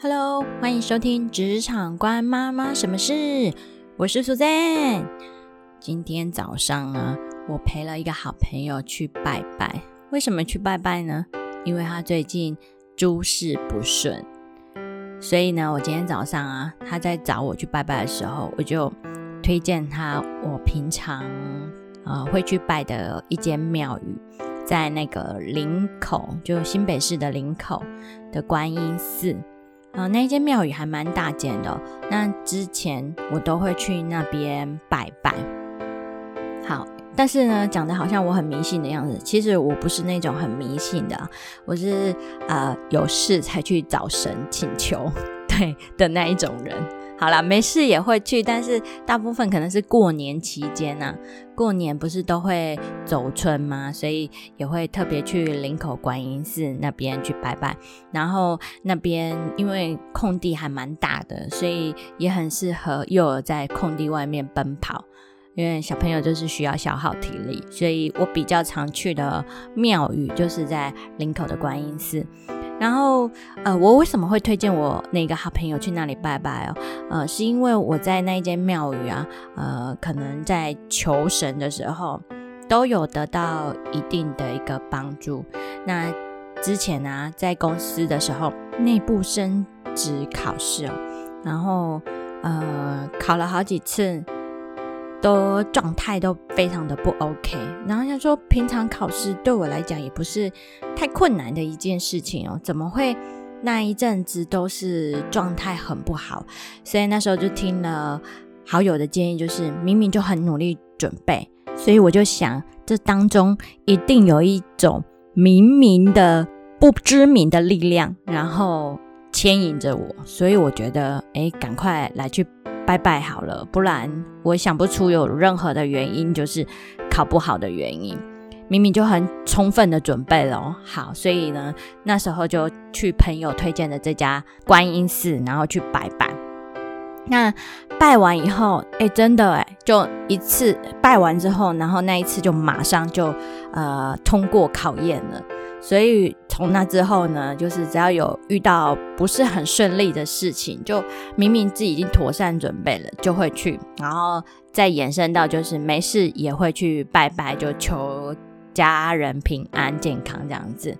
Hello，欢迎收听《职场关妈妈什么事》，我是苏 n 今天早上呢，我陪了一个好朋友去拜拜。为什么去拜拜呢？因为他最近诸事不顺，所以呢，我今天早上啊，他在找我去拜拜的时候，我就推荐他我平常呃会去拜的一间庙宇，在那个林口，就新北市的林口的观音寺。啊，那间庙宇还蛮大间的。那之前我都会去那边拜拜。好，但是呢，讲的好像我很迷信的样子。其实我不是那种很迷信的，我是呃有事才去找神请求，对的那一种人。好了，没事也会去，但是大部分可能是过年期间呐。过年不是都会走春吗？所以也会特别去林口观音寺那边去拜拜。然后那边因为空地还蛮大的，所以也很适合幼儿在空地外面奔跑。因为小朋友就是需要消耗体力，所以我比较常去的庙宇就是在林口的观音寺。然后，呃，我为什么会推荐我那个好朋友去那里拜拜哦？呃，是因为我在那一间庙宇啊，呃，可能在求神的时候都有得到一定的一个帮助。那之前呢，在公司的时候，内部升职考试哦，然后呃，考了好几次。都状态都非常的不 OK，然后他说平常考试对我来讲也不是太困难的一件事情哦，怎么会那一阵子都是状态很不好？所以那时候就听了好友的建议，就是明明就很努力准备，所以我就想这当中一定有一种明明的不知名的力量，然后牵引着我，所以我觉得哎，赶快来去。拜拜好了，不然我想不出有任何的原因，就是考不好的原因。明明就很充分的准备了，好，所以呢，那时候就去朋友推荐的这家观音寺，然后去拜拜。那拜完以后，哎，真的哎，就一次拜完之后，然后那一次就马上就呃通过考验了。所以从那之后呢，就是只要有遇到不是很顺利的事情，就明明自己已经妥善准备了，就会去，然后再延伸到就是没事也会去拜拜，就求家人平安健康这样子。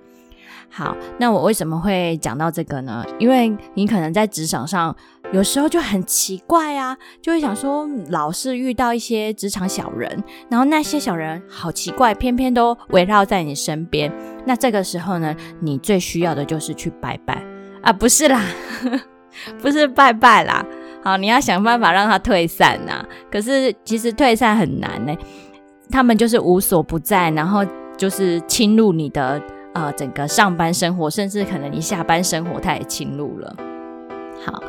好，那我为什么会讲到这个呢？因为你可能在职场上有时候就很奇怪啊，就会想说，老是遇到一些职场小人，然后那些小人好奇怪，偏偏都围绕在你身边。那这个时候呢，你最需要的就是去拜拜啊，不是啦，不是拜拜啦。好，你要想办法让他退散呐。可是其实退散很难呢，他们就是无所不在，然后就是侵入你的。呃，整个上班生活，甚至可能你下班生活，他也侵入了。好，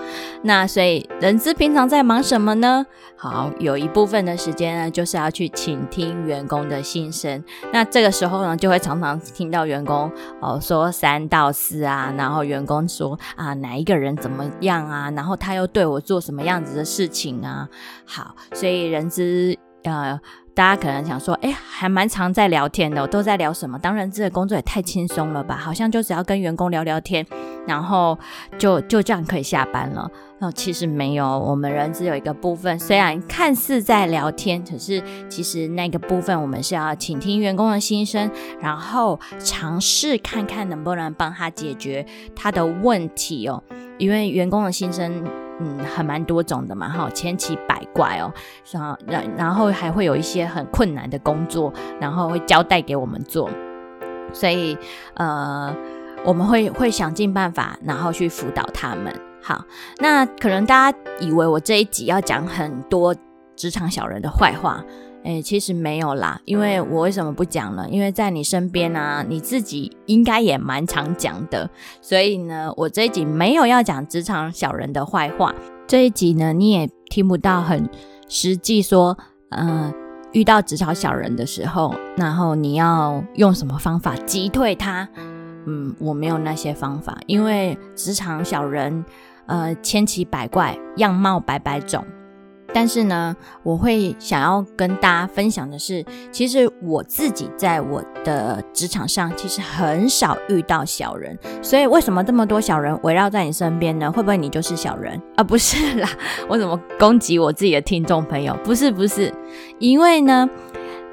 那所以人资平常在忙什么呢？好，有一部分的时间呢，就是要去倾听员工的心声。那这个时候呢，就会常常听到员工哦说三到四啊，然后员工说啊哪一个人怎么样啊，然后他又对我做什么样子的事情啊。好，所以人资呃。大家可能想说，哎，还蛮常在聊天的，都在聊什么？当然，这个工作也太轻松了吧？好像就只要跟员工聊聊天，然后就就这样可以下班了。那其实没有，我们人只有一个部分，虽然看似在聊天，可是其实那个部分我们是要倾听员工的心声，然后尝试看看能不能帮他解决他的问题哦。因为员工的心声。嗯，很蛮多种的嘛，哈，千奇百怪哦，然然然后还会有一些很困难的工作，然后会交代给我们做，所以呃，我们会会想尽办法，然后去辅导他们。好，那可能大家以为我这一集要讲很多职场小人的坏话。哎，其实没有啦，因为我为什么不讲呢？因为在你身边啊，你自己应该也蛮常讲的，所以呢，我这一集没有要讲职场小人的坏话。这一集呢，你也听不到很实际说，嗯，遇到职场小人的时候，然后你要用什么方法击退他？嗯，我没有那些方法，因为职场小人，呃，千奇百怪，样貌百百种。但是呢，我会想要跟大家分享的是，其实我自己在我的职场上，其实很少遇到小人。所以为什么这么多小人围绕在你身边呢？会不会你就是小人啊？不是啦，我怎么攻击我自己的听众朋友？不是不是，因为呢，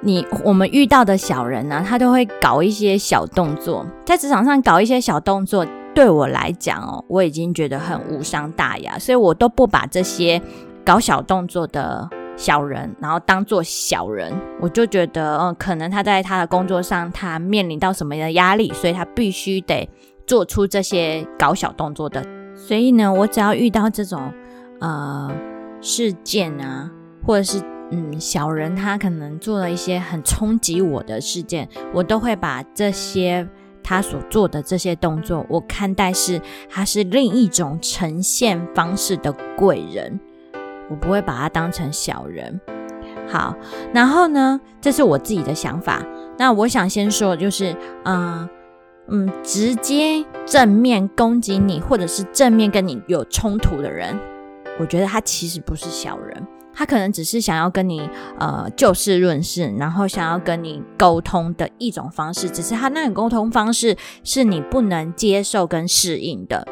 你我们遇到的小人呢，他都会搞一些小动作，在职场上搞一些小动作，对我来讲哦，我已经觉得很无伤大雅，所以我都不把这些。搞小动作的小人，然后当做小人，我就觉得，嗯，可能他在他的工作上，他面临到什么样的压力，所以他必须得做出这些搞小动作的。所以呢，我只要遇到这种呃事件啊，或者是嗯小人，他可能做了一些很冲击我的事件，我都会把这些他所做的这些动作，我看待是他是另一种呈现方式的贵人。我不会把他当成小人，好，然后呢，这是我自己的想法。那我想先说，就是，嗯嗯，直接正面攻击你，或者是正面跟你有冲突的人，我觉得他其实不是小人，他可能只是想要跟你呃就事论事，然后想要跟你沟通的一种方式，只是他那种沟通方式是你不能接受跟适应的。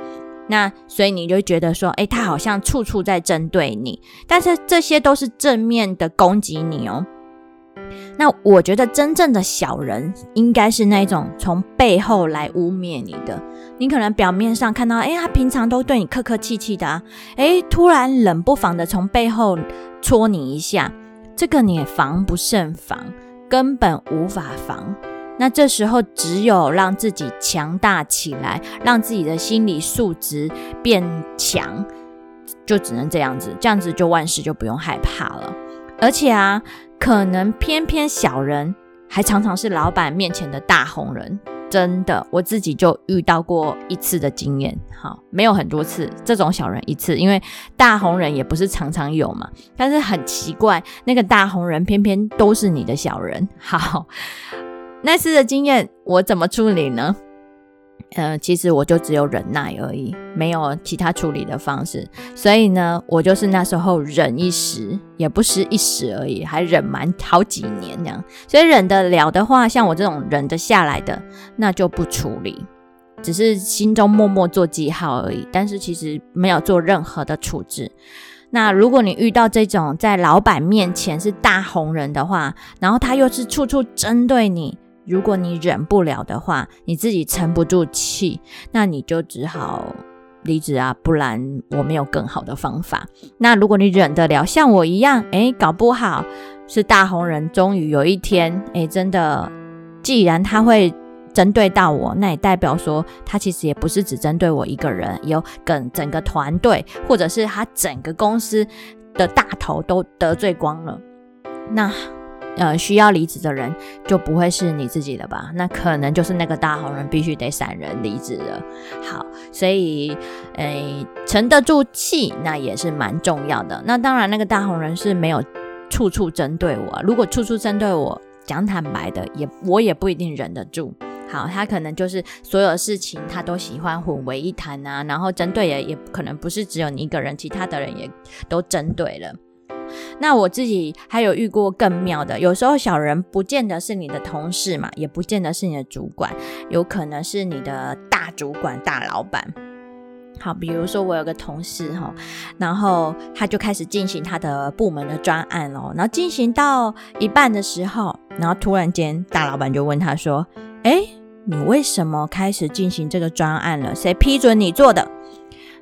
那所以你就觉得说，哎，他好像处处在针对你，但是这些都是正面的攻击你哦。那我觉得真正的小人应该是那种从背后来污蔑你的。你可能表面上看到，哎，他平常都对你客客气气的啊，哎，突然冷不防的从背后戳你一下，这个你也防不胜防，根本无法防。那这时候，只有让自己强大起来，让自己的心理素质变强，就只能这样子。这样子就万事就不用害怕了。而且啊，可能偏偏小人还常常是老板面前的大红人。真的，我自己就遇到过一次的经验。好，没有很多次这种小人一次，因为大红人也不是常常有嘛。但是很奇怪，那个大红人偏偏都是你的小人。好。那次的经验，我怎么处理呢？呃，其实我就只有忍耐而已，没有其他处理的方式。所以呢，我就是那时候忍一时，也不是一时而已，还忍蛮好几年这样。所以忍得了的话，像我这种忍得下来的，那就不处理，只是心中默默做记号而已。但是其实没有做任何的处置。那如果你遇到这种在老板面前是大红人的话，然后他又是处处针对你。如果你忍不了的话，你自己沉不住气，那你就只好离职啊，不然我没有更好的方法。那如果你忍得了，像我一样，诶，搞不好是大红人，终于有一天，诶，真的，既然他会针对到我，那也代表说他其实也不是只针对我一个人，有跟整个团队，或者是他整个公司的大头都得罪光了，那。呃，需要离职的人就不会是你自己的吧？那可能就是那个大红人必须得闪人离职了。好，所以，诶，沉得住气那也是蛮重要的。那当然，那个大红人是没有处处针对我。如果处处针对我，讲坦白的，也我也不一定忍得住。好，他可能就是所有事情他都喜欢混为一谈啊，然后针对也也可能不是只有你一个人，其他的人也都针对了。那我自己还有遇过更妙的，有时候小人不见得是你的同事嘛，也不见得是你的主管，有可能是你的大主管、大老板。好，比如说我有个同事哈，然后他就开始进行他的部门的专案咯，然后进行到一半的时候，然后突然间大老板就问他说：“哎，你为什么开始进行这个专案了？谁批准你做的？”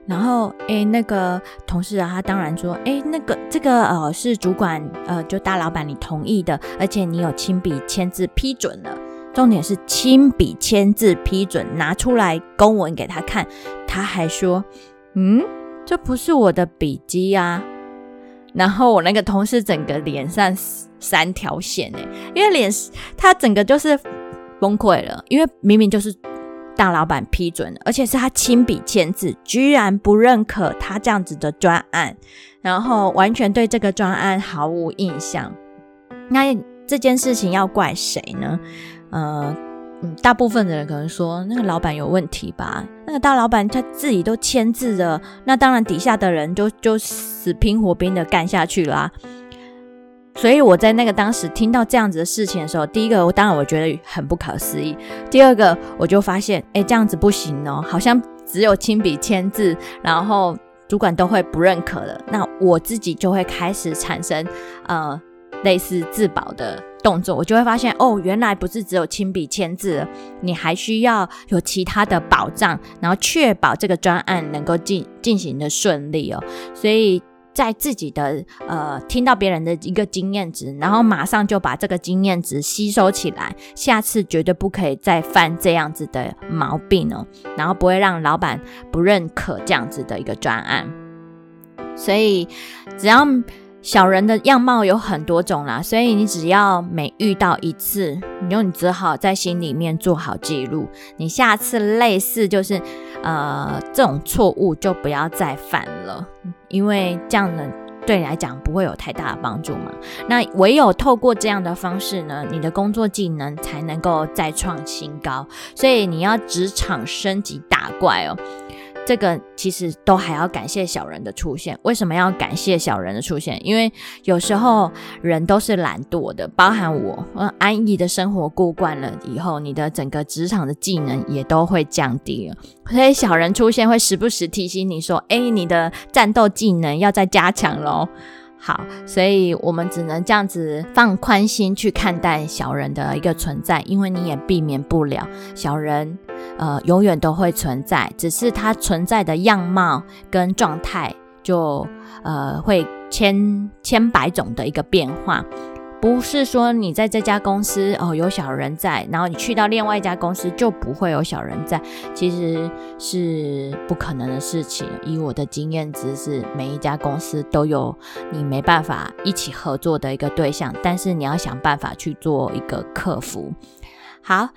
然后，诶，那个同事啊，他当然说，诶，那个这个呃是主管呃就大老板你同意的，而且你有亲笔签字批准了。重点是亲笔签字批准，拿出来公文给他看，他还说，嗯，这不是我的笔记啊。然后我那个同事整个脸上三条线诶，因为脸他整个就是崩溃了，因为明明就是。大老板批准，而且是他亲笔签字，居然不认可他这样子的专案，然后完全对这个专案毫无印象。那这件事情要怪谁呢？呃，嗯，大部分的人可能说那个老板有问题吧？那个大老板他自己都签字了，那当然底下的人就就死拼活拼的干下去啦。所以我在那个当时听到这样子的事情的时候，第一个我当然我觉得很不可思议，第二个我就发现，哎，这样子不行哦，好像只有亲笔签字，然后主管都会不认可的，那我自己就会开始产生呃类似自保的。动作，我就会发现哦，原来不是只有亲笔签字，你还需要有其他的保障，然后确保这个专案能够进进行的顺利哦。所以在自己的呃听到别人的一个经验值，然后马上就把这个经验值吸收起来，下次绝对不可以再犯这样子的毛病哦，然后不会让老板不认可这样子的一个专案。所以只要。小人的样貌有很多种啦，所以你只要每遇到一次，你就你只好在心里面做好记录。你下次类似就是呃这种错误就不要再犯了，因为这样呢对你来讲不会有太大的帮助嘛。那唯有透过这样的方式呢，你的工作技能才能够再创新高。所以你要职场升级打怪哦。这个其实都还要感谢小人的出现。为什么要感谢小人的出现？因为有时候人都是懒惰的，包含我，呃，安逸的生活过惯了以后，你的整个职场的技能也都会降低了。所以小人出现会时不时提醒你说：“哎，你的战斗技能要再加强喽。”好，所以我们只能这样子放宽心去看待小人的一个存在，因为你也避免不了小人，呃，永远都会存在，只是它存在的样貌跟状态就呃会千千百种的一个变化。不是说你在这家公司哦有小人在，然后你去到另外一家公司就不会有小人在，其实是不可能的事情。以我的经验值是，每一家公司都有你没办法一起合作的一个对象，但是你要想办法去做一个克服。好，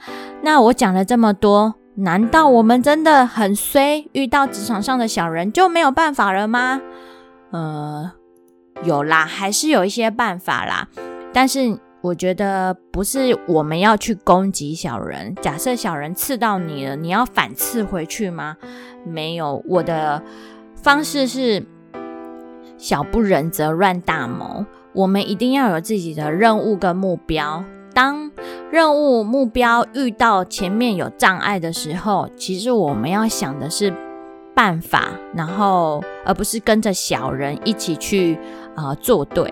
那我讲了这么多，难道我们真的很衰，遇到职场上的小人就没有办法了吗？呃，有啦，还是有一些办法啦。但是我觉得不是我们要去攻击小人。假设小人刺到你了，你要反刺回去吗？没有，我的方式是小不忍则乱大谋。我们一定要有自己的任务跟目标。当任务目标遇到前面有障碍的时候，其实我们要想的是办法，然后而不是跟着小人一起去啊作对。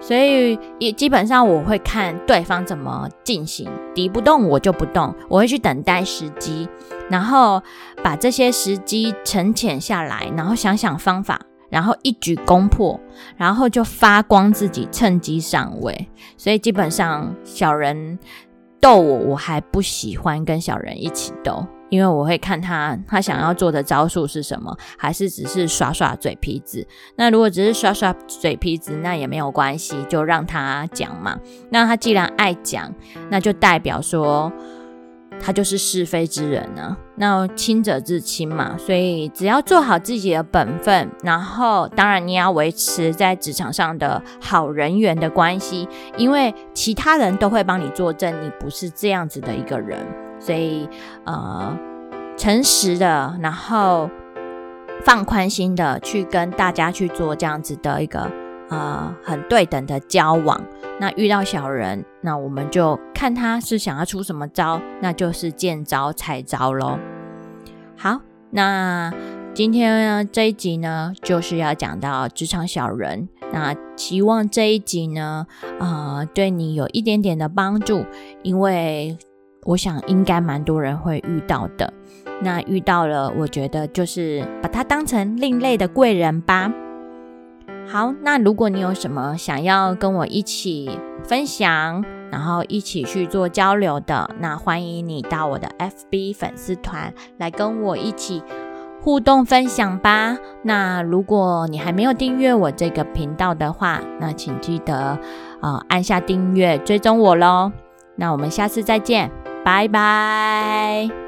所以也基本上我会看对方怎么进行，敌不动我就不动，我会去等待时机，然后把这些时机沉潜下来，然后想想方法，然后一举攻破，然后就发光自己，趁机上位。所以基本上小人斗我，我还不喜欢跟小人一起斗。因为我会看他，他想要做的招数是什么，还是只是耍耍嘴皮子？那如果只是耍耍嘴皮子，那也没有关系，就让他讲嘛。那他既然爱讲，那就代表说他就是是非之人呢。那亲者自亲嘛，所以只要做好自己的本分，然后当然你要维持在职场上的好人缘的关系，因为其他人都会帮你作证，你不是这样子的一个人。所以，呃，诚实的，然后放宽心的去跟大家去做这样子的一个呃很对等的交往。那遇到小人，那我们就看他是想要出什么招，那就是见招拆招喽。好，那今天呢这一集呢，就是要讲到职场小人。那希望这一集呢，啊，对你有一点点的帮助，因为。我想应该蛮多人会遇到的。那遇到了，我觉得就是把它当成另类的贵人吧。好，那如果你有什么想要跟我一起分享，然后一起去做交流的，那欢迎你到我的 FB 粉丝团来跟我一起互动分享吧。那如果你还没有订阅我这个频道的话，那请记得呃按下订阅追踪我喽。那我们下次再见。拜拜。